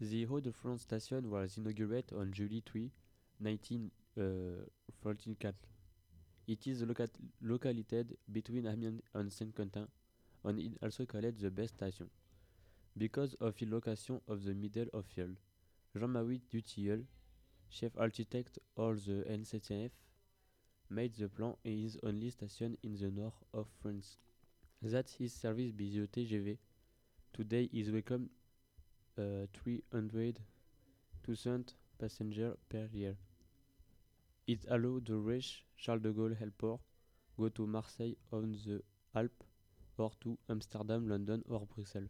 The Hode-France station was inaugurated on July 3, 1944. It is loca located between Amiens and Saint-Quentin, and is also called the best station because of the location of the middle of field. Jean-Marie Dutilleul, chief architect of the NCCF, made the plan and is only station in the north of France. That is serviced by the TGV. Today is welcome uh, 300,000 passengers per year. It allows to reach Charles de Gaulle Airport, go to Marseille on the Alps, or to Amsterdam, London, or Brussels.